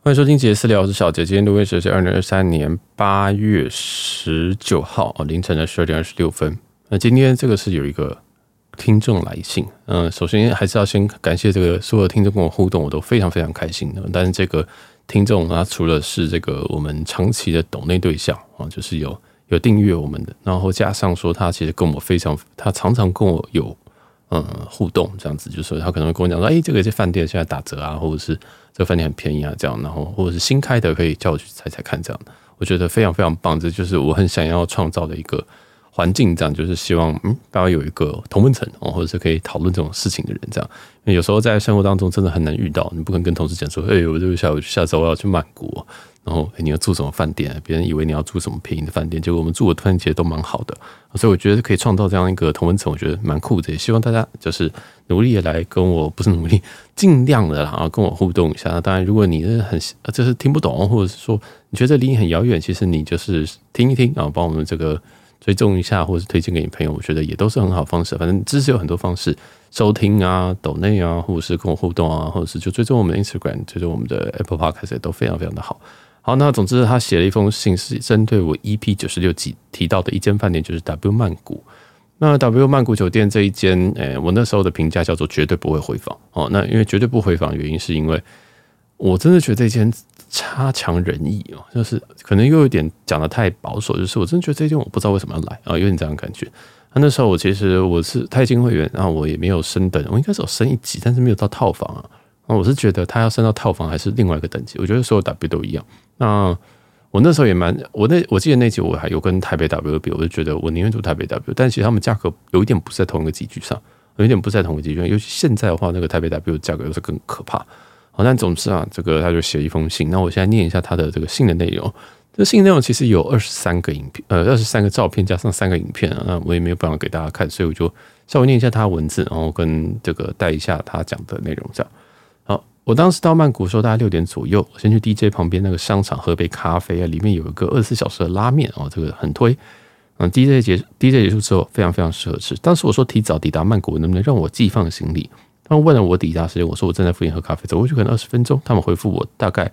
欢迎收听杰私聊，我是小杰。今天录音时间是二零二三年八月十九号凌晨的十二点二十六分。那今天这个是有一个听众来信，嗯，首先还是要先感谢这个所有听众跟我互动，我都非常非常开心的。但是这个听众他除了是这个我们长期的抖内对象啊，就是有有订阅我们的，然后加上说他其实跟我非常，他常常跟我有。嗯，互动这样子，就是他可能会跟我讲说，哎、这个这饭店现在打折啊，或者是这饭店很便宜啊，这样，然后或者是新开的，可以叫我去猜猜看，这样，我觉得非常非常棒，这就是我很想要创造的一个环境，这样就是希望嗯，大家有一个同温层哦，或者是可以讨论这种事情的人，这样，有时候在生活当中真的很难遇到，你不可能跟同事讲说，哎、我这个下午下周我要去曼谷。然后你要住什么饭店？别人以为你要住什么便宜的饭店，结果我们住的饭店其实都蛮好的，所以我觉得可以创造这样一个同温层，我觉得蛮酷的。也希望大家就是努力的来跟我，不是努力，尽量的然后跟我互动一下。当然，如果你是很就是听不懂，或者是说你觉得离你很遥远，其实你就是听一听，然后帮我们这个追踪一下，或者是推荐给你朋友，我觉得也都是很好方式。反正知识有很多方式，收听啊、抖内啊，或者是跟我互动啊，或者是就追踪我们的 Instagram，追踪我们的 Apple Podcast 也都非常非常的好。好，那总之他写了一封信，是针对我 EP 九十六集提到的一间饭店，就是 W 曼谷。那 W 曼谷酒店这一间，诶、我那时候的评价叫做绝对不会回访哦。那因为绝对不回访原因，是因为我真的觉得这间差强人意哦，就是可能又有点讲的太保守，就是我真的觉得这间我不知道为什么要来啊，有点这样感觉。那那时候我其实我是钛金会员，然后我也没有升等，我应该是有升一级，但是没有到套房啊。我是觉得他要升到套房还是另外一个等级，我觉得所有 W 都一样。那我那时候也蛮，我那我记得那集我还有跟台北 W 比，我就觉得我宁愿住台北 W，但其实他们价格有一点不是在同一个级距上，有一点不是在同一个级距上，尤其现在的话，那个台北 W 价格又是更可怕。好，但总之啊，这个他就写一封信，那我现在念一下他的这个信的内容。这信内容其实有二十三个影片，呃，二十三个照片加上三个影片啊，那我也没有办法给大家看，所以我就稍微念一下他的文字，然后跟这个带一下他讲的内容这样。我当时到曼谷的时候，大概六点左右，我先去 DJ 旁边那个商场喝杯咖啡啊，里面有一个二十四小时的拉面哦，这个很推。嗯，DJ 结 DJ 结束之后，非常非常适合吃。当时我说提早抵达曼谷，能不能让我寄放行李？他们问了我抵达时间，我说我正在附近喝咖啡，走过去可能二十分钟。他们回复我大概，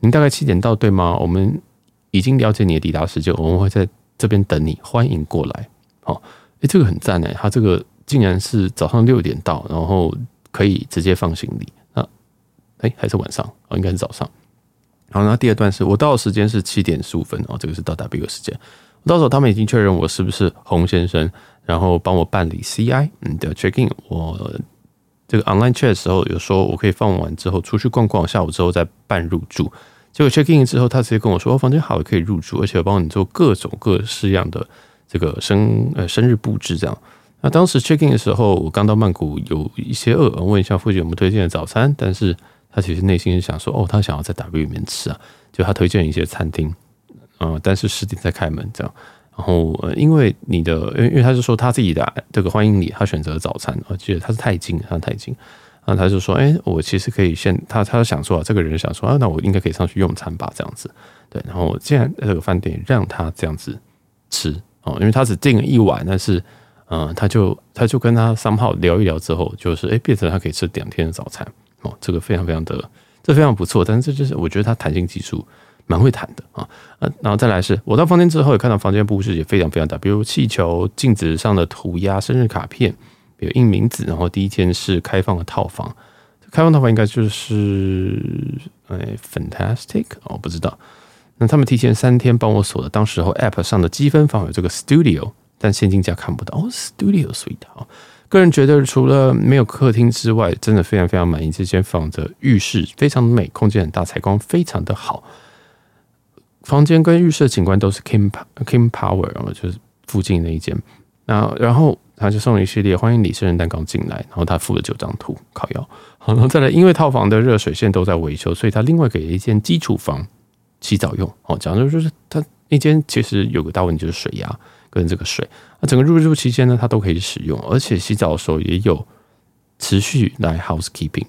您大概七点到对吗？我们已经了解你的抵达时间，我们会在这边等你，欢迎过来。好，诶，这个很赞诶，他这个竟然是早上六点到，然后可以直接放行李。哎，还是晚上哦，应该是早上。好，那第二段是我到的时间是七点十五分哦，这个是到 W 的时间。到时候他们已经确认我是不是洪先生，然后帮我办理 CI 嗯的 check in。我这个 online check 的时候有说我可以放完之后出去逛逛，下午之后再办入住。结果 check in 之后，他直接跟我说，哦，房间好，可以入住，而且帮你做各种各式样的这个生呃生日布置这样。那当时 check in 的时候，我刚到曼谷，有一些饿，问一下附近有没有推荐的早餐，但是。他其实内心是想说，哦，他想要在 W 里面吃啊，就他推荐一些餐厅，嗯，但是十点才开门这样。然后，因为你的，因为因为他是说他自己的这个欢迎礼，他选择早餐，我记得他是泰金，他是泰金，然后他就说，哎，我其实可以先，他他想说啊，这个人想说啊，那我应该可以上去用餐吧，这样子，对。然后，既然这个饭店让他这样子吃哦，因为他只订了一晚，但是，嗯，他就他就跟他三号聊一聊之后，就是哎，变成他可以吃两天的早餐。哦，这个非常非常的，这非常不错，但是这就是我觉得他弹性技术蛮会弹的啊。然后再来是我到房间之后也看到房间布置也非常非常大，比如气球、镜子上的涂鸦、生日卡片，有印名字。然后第一天是开放的套房，开放套房应该就是哎，fantastic 哦，不知道。那他们提前三天帮我锁的，当时候 app 上的积分房有这个 studio，但现金价看不到哦，studio suite 好。个人觉得，除了没有客厅之外，真的非常非常满意这间房的浴室，非常美，空间很大，采光非常的好。房间跟浴室的景观都是 Kim Kim Power，然后就是附近那一间。那然后他就送了一系列欢迎礼生日蛋糕进来，然后他附了九张图烤腰。好，然后再来，因为套房的热水线都在维修，所以他另外给了一间基础房洗澡用。哦，讲的就是他那间其实有个大问题，就是水压。跟这个水，那整个入住期间呢，它都可以使用，而且洗澡的时候也有持续来 housekeeping。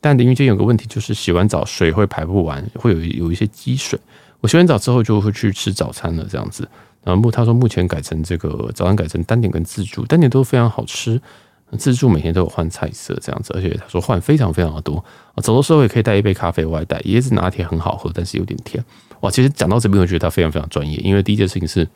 但淋浴间有个问题，就是洗完澡水会排不完，会有有一些积水。我洗完澡之后就会去吃早餐了，这样子。然后目他说目前改成这个早餐改成单点跟自助，单点都非常好吃。自助每天都有换菜色这样子，而且他说换非常非常的多。走的时候也可以带一杯咖啡外带，椰子拿铁很好喝，但是有点甜。哇，其实讲到这边，我觉得他非常非常专业，因为第一件事情是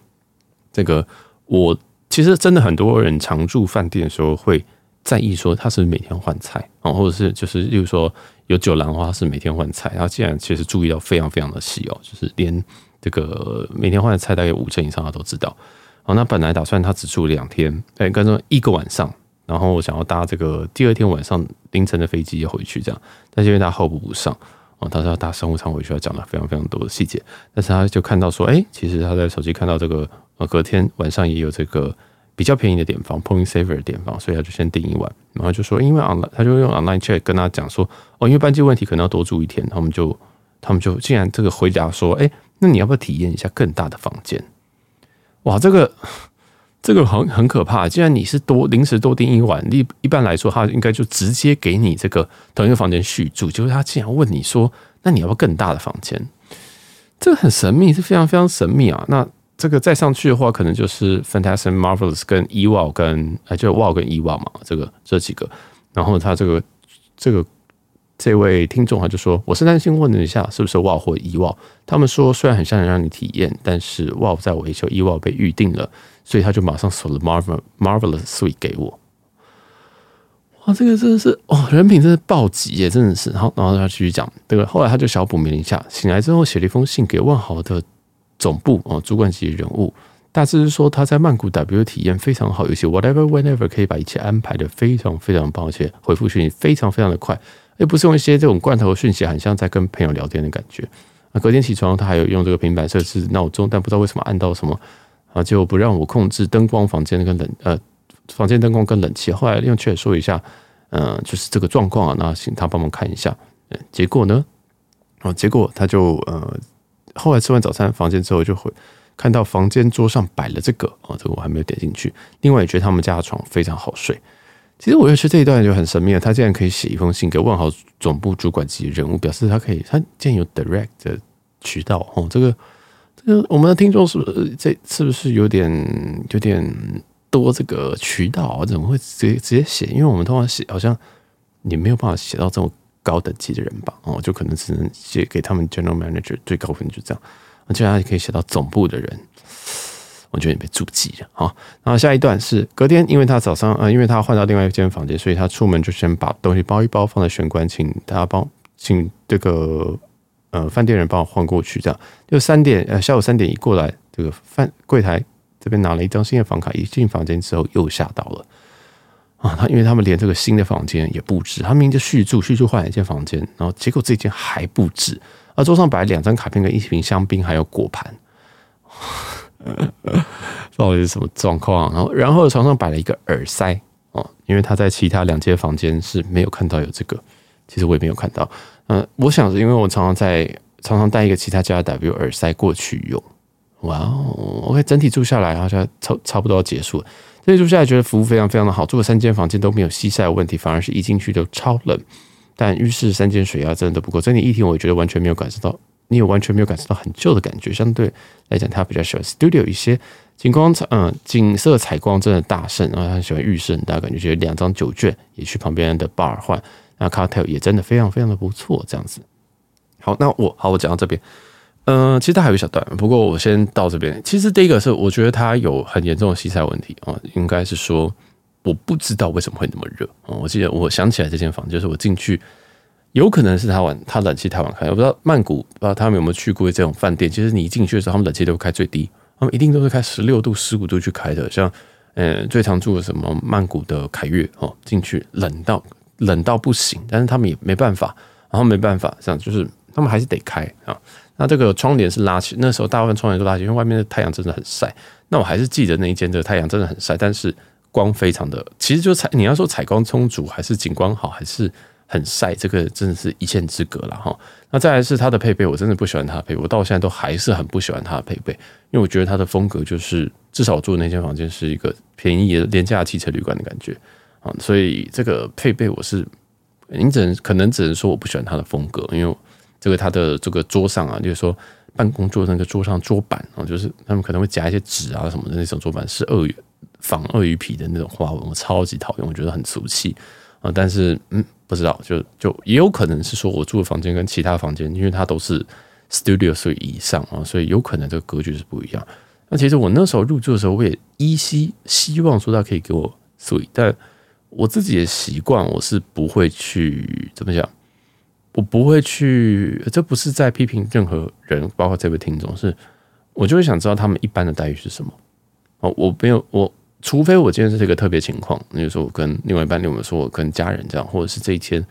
这个，我其实真的很多人常住饭店的时候会在意说他是每天换菜啊，或者是就是例如说有酒廊的话是每天换菜，然后既然其实注意到非常非常的细哦，就是连这个每天换的菜大概五成以上他都知道。好，那本来打算他只住两天，哎，跟着一个晚上，然后我想要搭这个第二天晚上凌晨的飞机回去这样，但是因为他候补不上。哦，他是要搭商务舱回去，要讲了非常非常多的细节，但是他就看到说，哎、其实他在手机看到这个，呃，隔天晚上也有这个比较便宜的点房，Point Saver 的点房，所以他就先订一晚，然后就说，因为 online，他就用 online check 跟他讲说，哦，因为班机问题可能要多住一天，他们就他们就竟然这个回答说，哎、那你要不要体验一下更大的房间？哇，这个。这个很很可怕。既然你是多临时多订一晚，一一般来说，他应该就直接给你这个同一个房间续住。就是他竟然问你说：“那你要不要更大的房间？”这个很神秘，是非常非常神秘啊。那这个再上去的话，可能就是 Fantastic Marvels 跟 e w o 跟哎，就 Wow 跟 e w o 嘛，这个这几个。然后他这个这个。这位听众啊就说：“我是担心问了一下，是不是 w o 或 e w o 他们说虽然很像让你体验，但是 w o 在维修，e w o 被预定了，所以他就马上锁了 Marvel Marvelous Suite 给我。哇，这个真的是哦，人品真是暴击耶，真的是。然后，然后他继续讲这个。后来他就小补眠一下，醒来之后写了一封信给万豪的总部哦，主管级人物，大致是说他在曼谷 W 体验非常好，尤其 whatever whenever 可以把一切安排的非常非常棒，而且回复讯息非常非常的快。”也不是用一些这种罐头讯息，很像在跟朋友聊天的感觉。那隔天起床，他还有用这个平板设置闹钟，但不知道为什么按到什么啊，就不让我控制灯光、房间跟冷呃房间灯光跟冷气。后来用 Chat 说一下，嗯、呃，就是这个状况啊，那请他帮忙看一下。结果呢，啊，结果他就呃，后来吃完早餐房间之后，就会看到房间桌上摆了这个啊，这个我还没有点进去。另外也觉得他们家的床非常好睡。其实我觉得这一段就很神秘了，他竟然可以写一封信给万豪总部主管级人物，表示他可以，他竟然有 direct 的渠道哦。这个这个我们的听众是不是这是不是有点有点多这个渠道？怎么会直接直接写？因为我们通常写好像你没有办法写到这么高等级的人吧？哦，就可能只能写给他们 general manager 最高分就这样，竟然还可以写到总部的人。我觉得你被注记了好，然后下一段是隔天，因为他早上呃，因为他换到另外一间房间，所以他出门就先把东西包一包放在玄关，请大家帮请这个呃饭店人帮我换过去。这样就三点呃下午三点一过来，这个饭柜台这边拿了一张新的房卡，一进房间之后又吓到了啊！他因为他们连这个新的房间也布置，他明明就续住续住换了一间房间，然后结果这间还布置，而桌上摆两张卡片跟一瓶香槟，还有果盘。到底是什么状况？然后，然后床上摆了一个耳塞哦，因为他在其他两间房间是没有看到有这个，其实我也没有看到。嗯，我想是因为我常常在常常带一个其他家的 W 耳塞过去用。哇哦，OK，整体住下来好像差差不多要结束了。这里住下来觉得服务非常非常的好，住了三间房间都没有西晒问题，反而是一进去就超冷。但浴室三间水压真的都不够，整体一厅我觉得完全没有感受到。你也完全没有感受到很旧的感觉，相对来讲，他比较喜欢 studio 一些景光嗯，景色采光真的大胜，然后他喜欢浴室很大，感觉觉得两张酒券也去旁边的 bar 换，那 Cartel 也真的非常非常的不错，这样子。好，那我好，我讲到这边，嗯、其实他还有一小段，不过我先到这边。其实第一个是我觉得他有很严重的西菜问题啊，应该是说我不知道为什么会那么热啊。我记得我想起来这间房就是我进去。有可能是他晚，他冷气太晚开。我不知道曼谷，不知道他们有没有去过这种饭店。其实你一进去的时候，他们冷气都会开最低，他们一定都是开十六度、十五度去开的。像，呃，最常住的什么曼谷的凯悦哦，进去冷到冷到不行，但是他们也没办法，然后没办法，这样就是他们还是得开啊。那这个窗帘是拉起，那时候大部分窗帘都拉起，因为外面的太阳真的很晒。那我还是记得那一间的太阳真的很晒，但是光非常的，其实就采你要说采光充足，还是景观好，还是。很晒，这个真的是一线之隔了哈。那再来是它的配备，我真的不喜欢它的配备，我到现在都还是很不喜欢它的配备，因为我觉得它的风格就是，至少我住的那间房间是一个便宜的廉价汽车旅馆的感觉啊，所以这个配备我是，你只能可能只能说我不喜欢它的风格，因为这个它的这个桌上啊，就是说办公桌那个桌上桌板啊，就是他们可能会夹一些纸啊什么的那种桌板是鳄鱼仿鳄鱼皮的那种花纹，我超级讨厌，我觉得很俗气啊。但是嗯，不知道，就就也有可能是说我住的房间跟其他房间，因为它都是 studio 所以以上啊，所以有可能这个格局是不一样。那其实我那时候入住的时候，我也依稀希望说他可以给我 suite，但我自己的习惯，我是不会去怎么讲。我不会去，这不是在批评任何人，包括这位听众，是我就会想知道他们一般的待遇是什么。哦，我没有，我除非我今天是一个特别情况，比如说我跟另外一半，另外说我跟家人这样，或者是这一天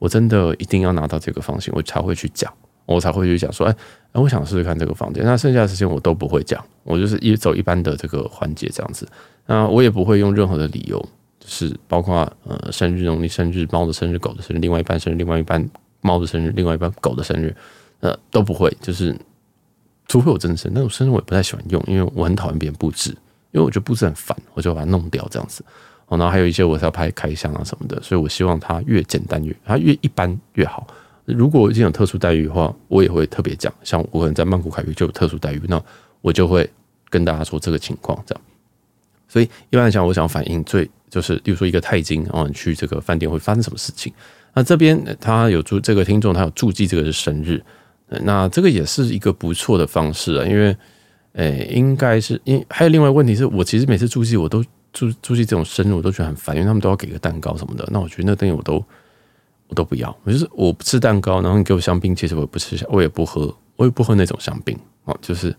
我真的一定要拿到这个房型，我才会去讲，我才会去讲说，哎，我想试试看这个房间。那剩下的时间我都不会讲，我就是一走一般的这个环节这样子。那我也不会用任何的理由，是包括呃生日、农历生日、猫的生日、狗的生日、另外一半生日、另外一半。猫的生日，另外一半狗的生日，呃，都不会，就是除非我真的生，那种生日我也不太喜欢用，因为我很讨厌别人布置，因为我觉得布置很烦，我就把它弄掉这样子。哦，然后还有一些我是要拍开箱啊什么的，所以我希望它越简单越，它越一般越好。如果已经有特殊待遇的话，我也会特别讲，像我可能在曼谷凯悦就有特殊待遇，那我就会跟大家说这个情况这样。所以一般来讲，我想反映最就是，例如说一个泰金啊，你去这个饭店会发生什么事情。那这边他有注这个听众，他有注记这个是生日，那这个也是一个不错的方式啊，因为，诶，应该是因还有另外一个问题是我其实每次注记我都注注记这种生日我都觉得很烦，因为他们都要给个蛋糕什么的，那我觉得那东西我都我都不要，我就是我不吃蛋糕，然后你给我香槟，其实我也不吃，我也不喝，我也不喝那种香槟哦，就是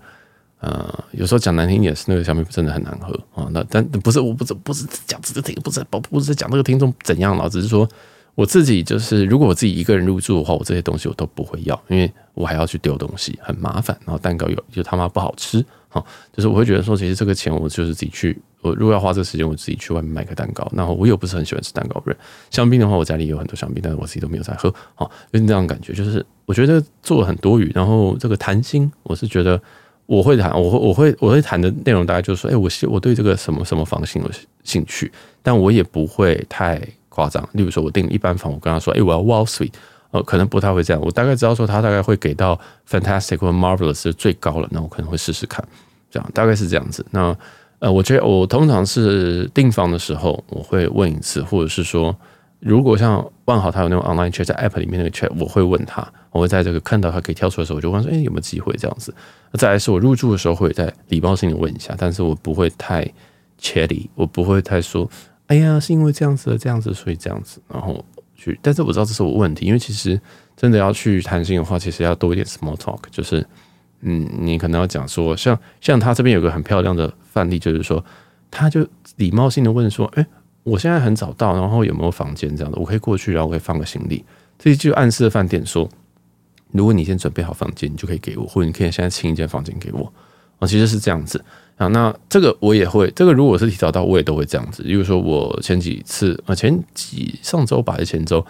呃，有时候讲难听点是那个香槟真的很难喝啊，那但不是我不是不是讲这个听不是不不是讲那个听众怎样了，只是说。我自己就是，如果我自己一个人入住的话，我这些东西我都不会要，因为我还要去丢东西，很麻烦。然后蛋糕又就他妈不好吃，哈，就是我会觉得说，其实这个钱我就是自己去，我如果要花这个时间，我自己去外面买个蛋糕。然后我又不是很喜欢吃蛋糕人，香槟的话，我家里有很多香槟，但是我自己都没有在喝，哈，就是这样感觉，就是我觉得做了很多余。然后这个谈心，我是觉得我会谈，我会我会我会谈的内容大概就是说，哎，我我对这个什么什么房型有兴趣，但我也不会太。夸张，例如说，我订一般房，我跟他说，哎，我要 Wow Suite，呃，可能不太会这样。我大概知道说，他大概会给到 Fantastic 或 Marvelous 最高了，那我可能会试试看，这样大概是这样子。那呃，我觉得我通常是订房的时候，我会问一次，或者是说，如果像万豪他有那种 Online Chat 在 App 里面那个 Chat，我会问他，我会在这个看到他可以跳出来的时候，我就问说，哎，有没有机会这样子？再来是我入住的时候会再礼貌性的问一下，但是我不会太 chatty，我不会太说。哎呀，是因为这样子的，这样子，所以这样子，然后去。但是我知道这是我问题，因为其实真的要去谈心的话，其实要多一点 small talk，就是，嗯，你可能要讲说，像像他这边有个很漂亮的范例，就是说，他就礼貌性的问说，哎，我现在很早到，然后有没有房间这样的，我可以过去，然后我可以放个行李。这就暗示饭店说，如果你先准备好房间，你就可以给我，或者你可以现在清一间房间给我。啊，其实是这样子。啊，那这个我也会，这个如果是提早到，我也都会这样子。比如说我前几次啊，前几上周吧，还是前周，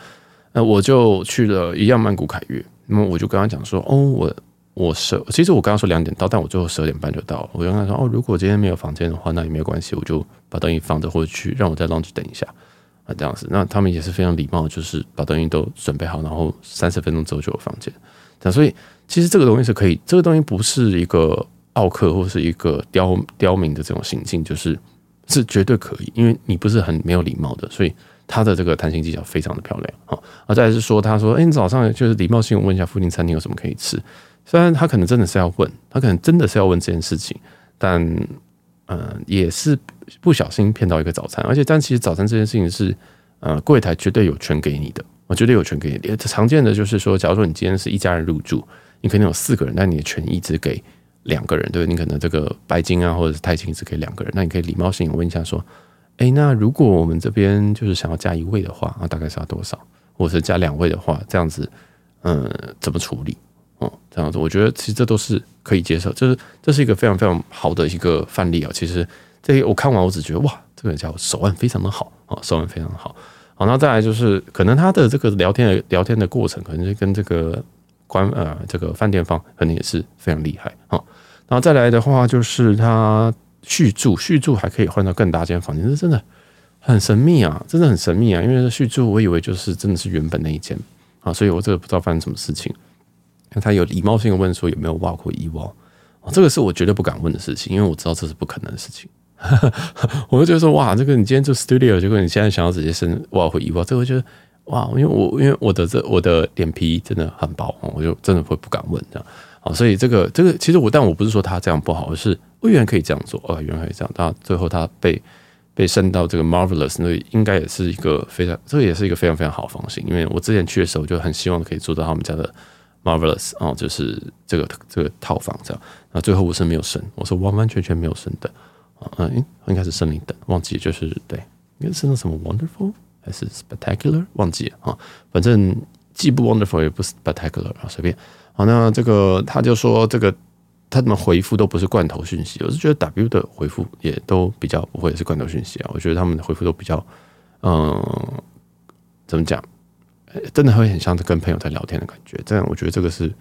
那我就去了一样曼谷凯悦，那么我就跟他讲说，哦，我我十，其实我刚刚说两点到，但我最后十二点半就到了。我就跟他说，哦，如果今天没有房间的话，那也没有关系，我就把东西放着，或者去让我在 lounge 等一下啊，这样子。那他们也是非常礼貌，就是把东西都准备好，然后三十分钟之后就有房间。那所以其实这个东西是可以，这个东西不是一个。奥客或是一个刁刁民的这种行径，就是是绝对可以，因为你不是很没有礼貌的，所以他的这个谈心技巧非常的漂亮啊。啊，再来是说，他说：“哎，你早上就是礼貌性问一下附近餐厅有什么可以吃。”虽然他可能真的是要问，他可能真的是要问这件事情，但嗯、也是不小心骗到一个早餐。而且，但其实早餐这件事情是呃，柜台绝对有权给你的，我绝对有权给你。常见的就是说，假如说你今天是一家人入住，你可能有四个人，但你的权益只给。两个人，对，你可能这个白金啊，或者是钛金只给两个人，那你可以礼貌性问一下说，哎，那如果我们这边就是想要加一位的话，啊大概是要多少？或者是加两位的话，这样子，嗯，怎么处理？这样子，我觉得其实这都是可以接受，就是这是一个非常非常好的一个范例啊。其实这我看完，我只觉得哇，这个家伙手腕非常的好啊，手腕非常好。好，那再来就是可能他的这个聊天的聊天的过程，可能是跟这个。关呃，这个饭店方可能也是非常厉害啊。然后再来的话，就是他续住，续住还可以换到更大间房间，这真的很神秘啊，真的很神秘啊。因为续住，我以为就是真的是原本那一间啊，所以我这个不知道发生什么事情。那他有礼貌性的问说有没有挖过衣帽，这个是我绝对不敢问的事情，因为我知道这是不可能的事情。我就觉得说哇，这个你今天做 studio，结果你现在想要直接升哇会移哇，这个我觉得哇，因为我因为我的这我的脸皮真的很薄，我就真的会不敢问这样。好，所以这个这个其实我但我不是说他这样不好，而是我原来可以这样做哦，原来可以这样。但最后他被被升到这个 marvelous，那应该也是一个非常这个也是一个非常非常好的方式，因为我之前去的时候就很希望可以做到他们家的 marvelous 哦，就是这个这个套房这样。那最后我是没有升，我是完完全全没有升的啊，嗯，应该是升零等，忘记就是对，应该是那什么 wonderful 还是 spectacular 忘记了啊，反正既不 wonderful 也不 spectacular 啊，随便。好，那这个他就说，这个他们回复都不是罐头讯息，我是觉得 W 的回复也都比较不会是罐头讯息啊。我觉得他们的回复都比较，嗯，怎么讲，真的会很像跟朋友在聊天的感觉。这样，我觉得这个是，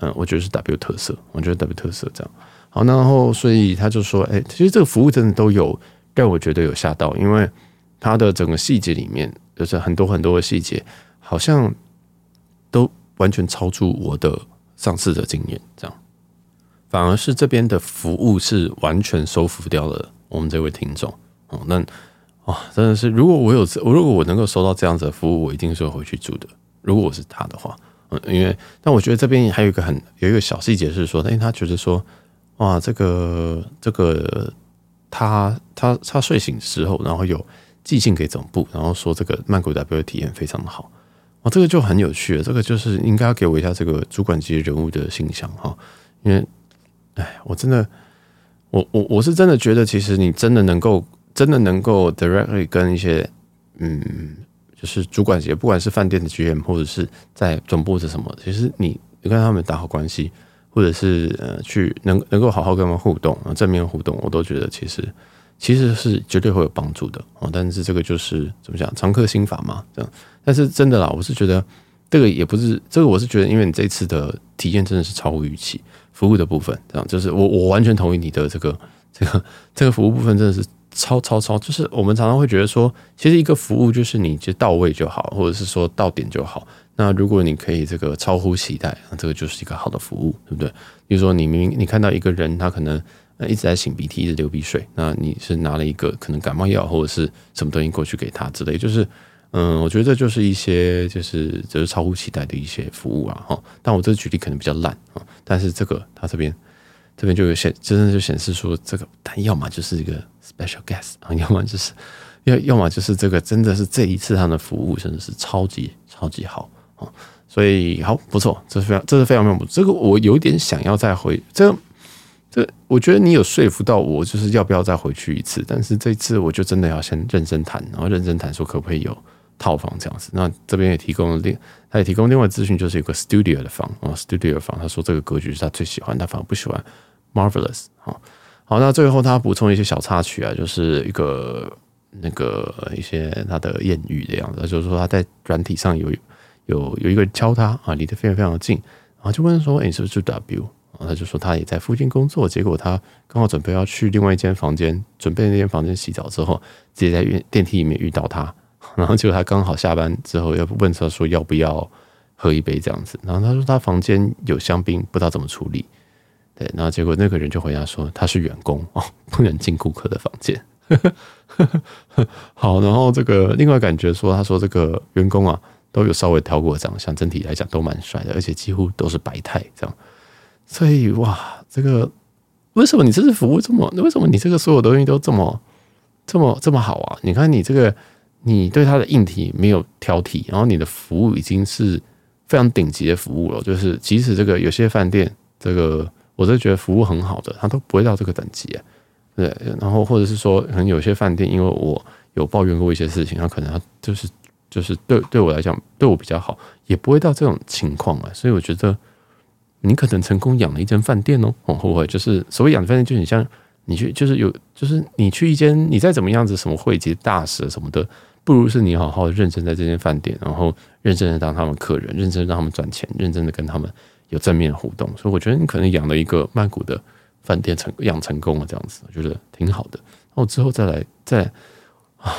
嗯，我觉得是 W 特色，我觉得 W 特色这样。好，然后所以他就说，哎，其实这个服务真的都有让我觉得有吓到，因为他的整个细节里面就是很多很多的细节，好像都。完全超出我的上次的经验，这样反而是这边的服务是完全收服掉了我们这位听众哦。那哇，真的是，如果我有我如果我能够收到这样子的服务，我一定是会回去住的。如果我是他的话，嗯，因为但我觉得这边还有一个很有一个小细节是说，诶，他觉得说哇，这个这个他他他睡醒之后，然后有寄信给总部，然后说这个曼谷 W 的体验非常的好。哦，这个就很有趣了。这个就是应该要给我一下这个主管级人物的形象哈，因为，哎，我真的，我我我是真的觉得，其实你真的能够，真的能够 directly 跟一些，嗯，就是主管级，不管是饭店的 GM 或者是在总部是什么，其实你你跟他们打好关系，或者是呃去能能够好好跟他们互动啊，正面互动，我都觉得其实。其实是绝对会有帮助的哦，但是这个就是怎么讲，常客心法嘛，这样。但是真的啦，我是觉得这个也不是这个，我是觉得，因为你这次的体验真的是超乎预期，服务的部分这样，就是我我完全同意你的这个这个这个服务部分真的是超超超，就是我们常常会觉得说，其实一个服务就是你就到位就好，或者是说到点就好。那如果你可以这个超乎期待，那这个就是一个好的服务，对不对？比如说你明明你看到一个人，他可能。一直在擤鼻涕，一直流鼻水。那你是拿了一个可能感冒药或者是什么东西过去给他之类，就是嗯，我觉得这就是一些就是就是超乎期待的一些服务啊哈。但我这个举例可能比较烂啊，但是这个他这边这边就有显真的就显示说这个他要么就是一个 special guest 啊，要么就是要要么就是这个真的是这一次他的服务真的是超级超级好啊。所以好不错，这是非常这是非常非常不错。这个我有点想要再回这个。这我觉得你有说服到我，就是要不要再回去一次？但是这次我就真的要先认真谈，然后认真谈说可不可以有套房这样子。那这边也提供了另，他也提供另外资讯，就是有个 studio 的房啊，studio 房。他说这个格局是他最喜欢，他反而不喜欢 marvelous。好，好，那最后他补充一些小插曲啊，就是一个那个一些他的艳遇的样子，就是说他在软体上有有有一个人敲他啊，离得非常非常的近，然后就问说：“哎，你是不是住 W？” 他就说他也在附近工作，结果他刚好准备要去另外一间房间，准备那间房间洗澡之后，直接在电梯里面遇到他，然后结果他刚好下班之后要问他说要不要喝一杯这样子，然后他说他房间有香槟，不知道怎么处理，对，然后结果那个人就回答说他是员工哦，不能进顾客的房间。好，然后这个另外感觉说他说这个员工啊都有稍微挑过长相，整体来讲都蛮帅的，而且几乎都是白太这样。所以哇，这个为什么你这次服务这么？为什么你这个所有东西都这么、这么、这么好啊？你看你这个，你对他的硬体没有挑剔，然后你的服务已经是非常顶级的服务了。就是即使这个有些饭店，这个我都觉得服务很好的，他都不会到这个等级啊。对，然后或者是说，可能有些饭店，因为我有抱怨过一些事情，他可能他就是就是对对我来讲对我比较好，也不会到这种情况啊。所以我觉得。你可能成功养了一间饭店哦，会不会就是所谓养饭店，就很像你去，就是有，就是你去一间，你再怎么样子，什么会籍大使什么的，不如是你好好认真在这间饭店，然后认真的当他们客人，认真让他们赚钱，认真的跟他们有正面互动。所以我觉得你可能养了一个曼谷的饭店成养成功了，这样子我觉得挺好的。那我之后再来再啊，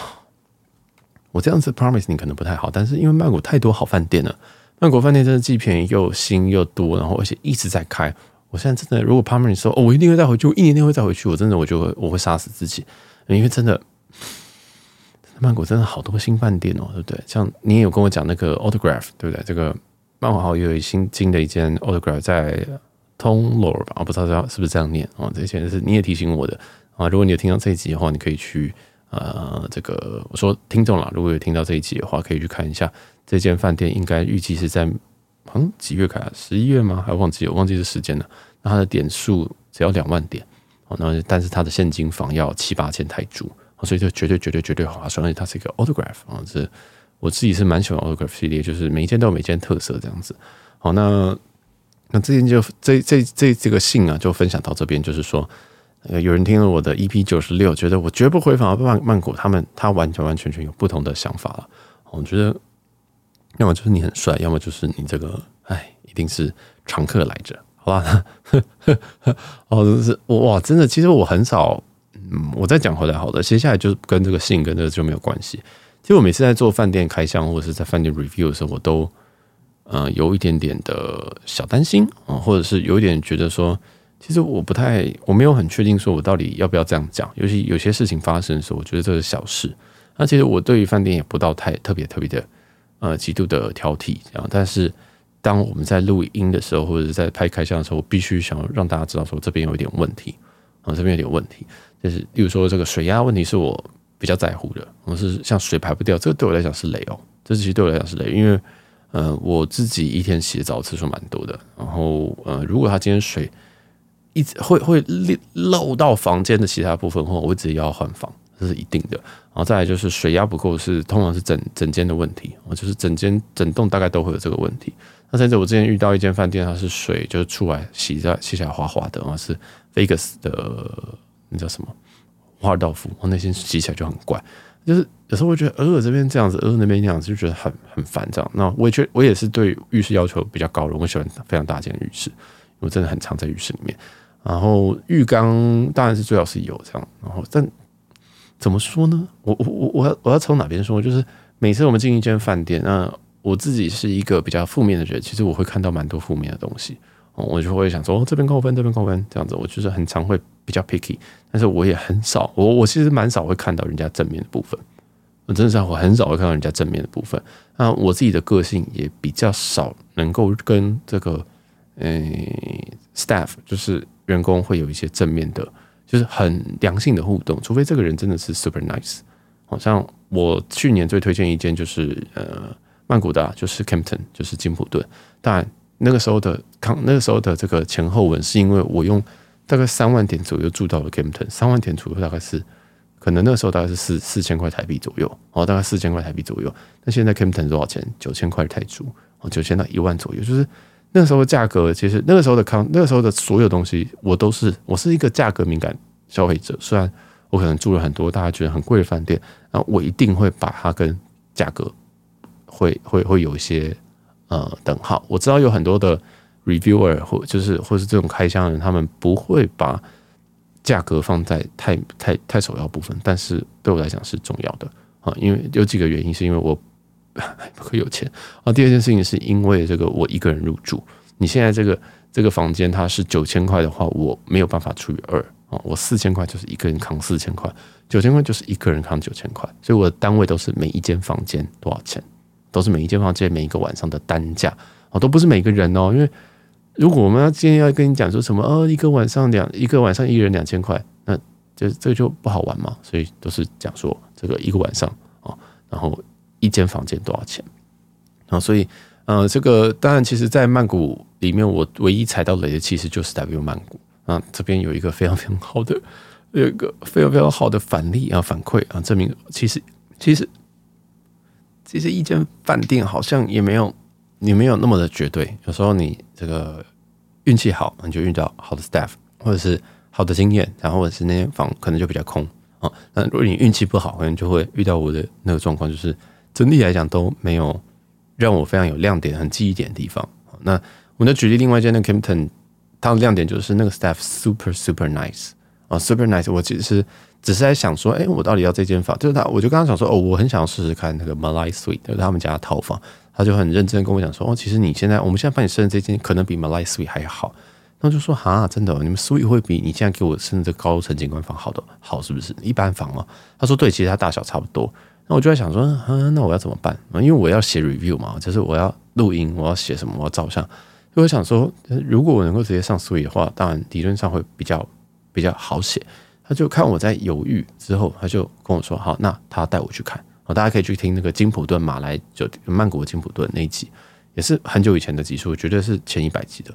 我这样子 promise 你可能不太好，但是因为曼谷太多好饭店了。曼谷饭店真的既便宜又新又多，然后而且一直在开。我现在真的，如果 Palmer 说哦，我一定会再回去，我一年内会再回去，我真的我就会我会杀死自己，因为真的，曼谷真的好多新饭店哦，对不对？像你也有跟我讲那个 Autograph，对不对？这个曼谷好有新进的一间 Autograph 在通罗吧，我不知道是不是这样念啊。这些是你也提醒我的啊。如果你有听到这一集的话，你可以去呃，这个我说听众啦，如果有听到这一集的话，可以去看一下这间饭店，应该预计是在。嗯，几月开啊？十一月吗？还忘记我忘记这时间了。那它的点数只要两万点哦，那但是它的现金房要七八千泰铢，所以就绝对绝对绝对划算。而且它是一个 autograph 啊，这我自己是蛮喜欢 autograph 系列，就是每一件都有每一间特色这样子。好，那那这件就这这这这个信啊，就分享到这边，就是说，有人听了我的 EP 九十六，觉得我绝不回访曼曼谷，他们他完全完全全有不同的想法了。我觉得。要么就是你很帅，要么就是你这个，哎，一定是常客来着，好吧？哦，真是哇，真的，其实我很少，嗯，我再讲回来，好的，接下来就跟这个信跟这个就没有关系。其实我每次在做饭店开箱或者是在饭店 review 的时候，我都，呃，有一点点的小担心啊，或者是有一点觉得说，其实我不太，我没有很确定说我到底要不要这样讲。尤其有些事情发生的时候，我觉得这是小事。那其实我对于饭店也不到太特别特别的。呃，极度的挑剔，这样。但是，当我们在录音的时候，或者是在拍开箱的时候，我必须想让大家知道说这边有一点问题啊，这边有点问题。就是，例如说这个水压问题是我比较在乎的，我是像水排不掉，这个对我来讲是雷哦，这其实对我来讲是雷，因为呃，我自己一天洗澡次数蛮多的，然后呃，如果他今天水一直会会漏到房间的其他部分的话，我会直接要换房。这是一定的，然后再来就是水压不够，是通常是整整间的问题，我就是整间整栋大概都会有这个问题。那甚至我之前遇到一间饭店，它是水就是出来洗在洗起来滑滑的，然后是 Vegas 的那叫什么华尔道夫，我内心洗起来就很怪，就是有时候会觉得偶尔这边这样子，偶尔那边那样子，就觉得很很烦这样。那我也觉我也是对浴室要求比较高的，我喜欢非常大间浴室，我真的很常在浴室里面。然后浴缸当然是最好是有这样，然后但。怎么说呢？我我我我要我要从哪边说？就是每次我们进一间饭店，那我自己是一个比较负面的人，其实我会看到蛮多负面的东西，我就会想说，哦，这边扣分，这边扣分，这样子，我就是很常会比较 picky，但是我也很少，我我其实蛮少会看到人家正面的部分，我真的是我很少会看到人家正面的部分。那我自己的个性也比较少能够跟这个呃 staff，就是员工会有一些正面的。就是很良性的互动，除非这个人真的是 super nice。好像我去年最推荐一间就是呃曼谷的、就是 Kimpton，就是金普顿。但那个时候的康，那个时候的这个前后文，是因为我用大概三万点左右住到了 Kimpton，三万点左右大概是可能那个时候大概是四四千块台币左右，哦，大概四千块台币左右。那现在 Kimpton 多少钱？九千块泰铢，哦，九千到一万左右，就是。那个时候的价格，其实那个时候的康，那个时候的所有东西，我都是我是一个价格敏感消费者。虽然我可能住了很多大家觉得很贵的饭店，然后我一定会把它跟价格会会会有一些呃等号。我知道有很多的 reviewer 或就是或是这种开箱的人，他们不会把价格放在太太太首要部分，但是对我来讲是重要的啊，因为有几个原因，是因为我。不会有钱啊！第二件事情是因为这个，我一个人入住。你现在这个这个房间它是九千块的话，我没有办法除以二啊！我四千块就是一个人扛四千块，九千块就是一个人扛九千块，所以我的单位都是每一间房间多少钱，都是每一间房间每一个晚上的单价哦，都不是每个人哦。因为如果我们要今天要跟你讲说什么哦，一个晚上两一个晚上一人两千块，那就这个就不好玩嘛。所以都是讲说这个一个晚上啊，然后。一间房间多少钱？啊，所以，呃，这个当然，其实，在曼谷里面，我唯一踩到雷的其实就是 W 曼谷啊。这边有一个非常非常好的，有一个非常非常好的反例啊，反馈啊，证明其实其实其实一间饭店好像也没有你没有那么的绝对。有时候你这个运气好，你就遇到好的 staff，或者是好的经验，然后或者是那间房可能就比较空啊。那如果你运气不好，可能就会遇到我的那个状况，就是。整体来讲都没有让我非常有亮点、很记忆点的地方。那我们举例另外一间的 Kimpton，它的亮点就是那个 staff super super nice 啊，super nice。我其实只是在想说，哎，我到底要这间房？就是他，我就刚刚想说，哦，我很想要试试看那个 Malai Suite，就是他们家的套房。他就很认真跟我讲说，哦，其实你现在我们现在帮你设的这间可能比 Malai Suite 还好。那就说哈，真的，你们 suite 会比你现在给我升的这高层景观房好的好，是不是？一般房嘛。他说对，其实它大小差不多。那我就在想说，嗯，那我要怎么办？因为我要写 review 嘛，就是我要录音，我要写什么，我要照相。所以我想说，如果我能够直接上 suite 的话，当然理论上会比较比较好写。他就看我在犹豫之后，他就跟我说，好，那他带我去看。好，大家可以去听那个金普顿马来就曼谷金普顿那一集，也是很久以前的集数，绝对是前一百集的。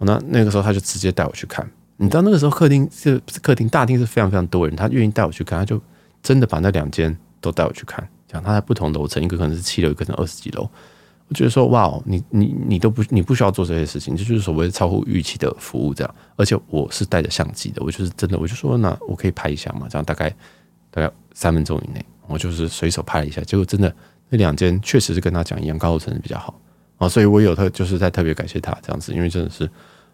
那那个时候他就直接带我去看，你知道那个时候客厅是客厅大厅是非常非常多人，他愿意带我去看，他就真的把那两间都带我去看，讲他在不同楼层，一个可能是七楼，一个可能二十几楼。我觉得说哇，你你你都不你不需要做这些事情，这就是所谓超乎预期的服务这样。而且我是带着相机的，我就是真的，我就说那我可以拍一下嘛，这样大概大概三分钟以内，我就是随手拍了一下，结果真的那两间确实是跟他讲一样，高楼层比较好。啊，所以我有特就是在特别感谢他这样子，因为真的是，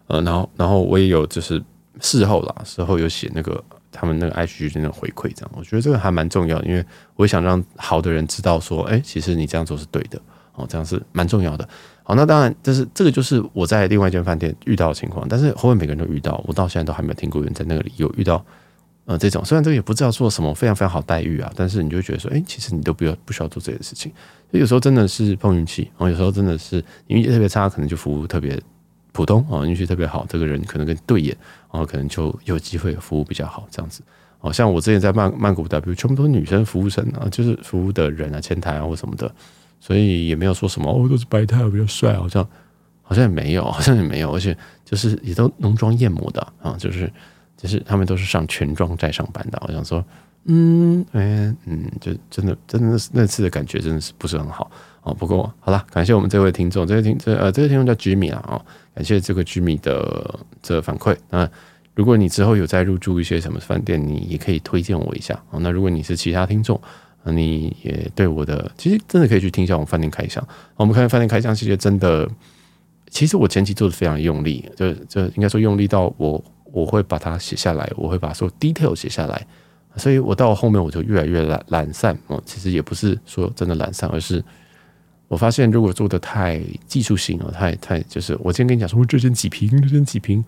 呃，然后然后我也有就是事后啦，事后有写那个他们那个 IG 的那个回馈，这样我觉得这个还蛮重要，因为我想让好的人知道说，哎，其实你这样做是对的，哦，这样是蛮重要的。好，那当然，就是这个就是我在另外一间饭店遇到的情况，但是后面每个人都遇到，我到现在都还没有听过有人在那里有遇到。呃，这种虽然这个也不知道做什么非常非常好待遇啊，但是你就觉得说，哎，其实你都不要不需要做这些事情。所以有时候真的是碰运气，然后有时候真的是运气特别差，可能就服务特别普通啊；运气特别好，这个人可能跟对眼，然后可能就有机会服务比较好这样子。哦，像我之前在曼曼谷 W，全部都是女生服务生啊，就是服务的人啊，前台啊或什么的，所以也没有说什么哦，都是白太比较帅，好像好像也没有，好像也没有，而且就是也都浓妆艳抹的啊，就是。就是他们都是上全妆在上班的，我想说，嗯，哎，嗯，就真的，真的那次的感觉真的是不是很好哦。不过好了，感谢我们这位听众，这位听这呃这位听众叫 Jimmy 啊，哦，感谢这个 Jimmy 的这反馈。那如果你之后有再入住一些什么饭店，你也可以推荐我一下哦。那如果你是其他听众，你也对我的其实真的可以去听一下我们饭店开箱。我们看饭店开箱，其实真的，其实我前期做的非常用力，就就应该说用力到我。我会把它写下来，我会把所有 detail 写下来，所以我到后面我就越来越懒懒散哦。其实也不是说真的懒散，而是我发现如果做的太技术性了，太太就是我今天跟你讲说，我这间几瓶，这间几瓶，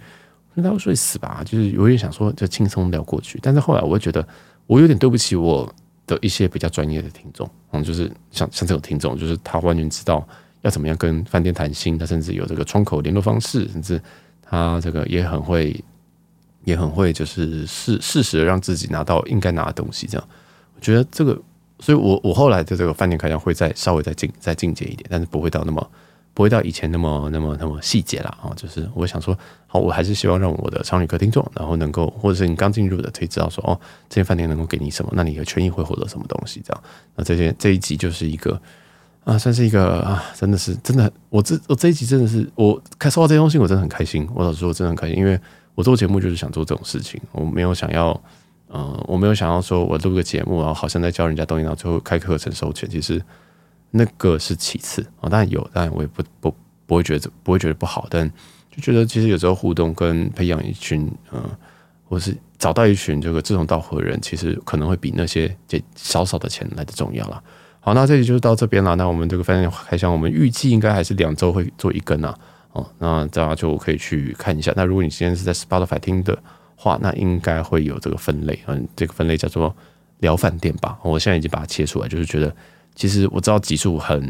那他会睡死吧？就是有点想说就轻松聊过去，但是后来我会觉得我有点对不起我的一些比较专业的听众，嗯，就是像像这种听众，就是他完全知道要怎么样跟饭店谈心，他甚至有这个窗口联络方式，甚至他这个也很会。也很会，就是适适时的让自己拿到应该拿的东西，这样我觉得这个，所以我我后来的这个饭店开箱会再稍微再进再进阶一点，但是不会到那么不会到以前那么那么那么细节了啊。就是我想说，好，我还是希望让我的常旅客听众，然后能够或者是你刚进入的，可以知道说，哦，这间饭店能够给你什么，那你的权益会获得什么东西，这样。那这些这一集就是一个啊，算是一个啊，真的是真的，我这我这一集真的是我开收到这些东西，我真的很开心。我老实说，真的很开心，因为。我做节目就是想做这种事情，我没有想要，嗯、我没有想要说我录个节目，然后好像在教人家东西，然后最后开课程收钱。其实那个是其次啊，当然有，当然我也不不不会觉得不会觉得不好，但就觉得其实有时候互动跟培养一群，嗯、呃，或是找到一群这个志同道合的人，其实可能会比那些这少少的钱来的重要了。好，那这里就到这边了。那我们这个饭店开箱，我们预计应该还是两周会做一更啊。哦，那大家就可以去看一下。那如果你今天是在 Spotify 听的话，那应该会有这个分类，嗯，这个分类叫做聊饭店吧。我现在已经把它切出来，就是觉得其实我知道集数很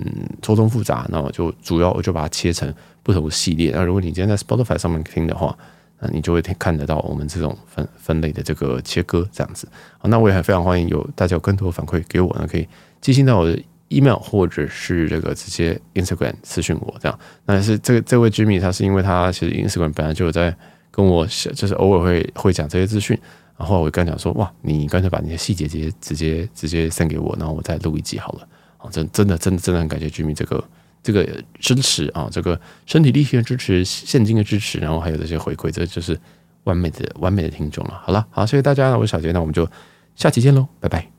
错综复杂，那我就主要我就把它切成不同系列。那如果你今天在 Spotify 上面听的话，那你就会看得到我们这种分分类的这个切割这样子。好，那我也很非常欢迎有大家有更多的反馈给我，呢，可以寄信到我的。email 或者是这个直接 Instagram 私讯我这样，那是这个这位 Jimmy 他是因为他其实 Instagram 本来就有在跟我，就是偶尔会会讲这些资讯，然后我跟他讲说，哇，你干脆把那些细节直接直接直接送给我，然后我再录一集好了。啊，真真的真的真的很感谢居民这个这个支持啊，这个身体力行的支持，现金的支持，然后还有这些回馈，这就是完美的完美的听众了。好了，好，谢谢大家，我是小杰，那我们就下期见喽，拜拜。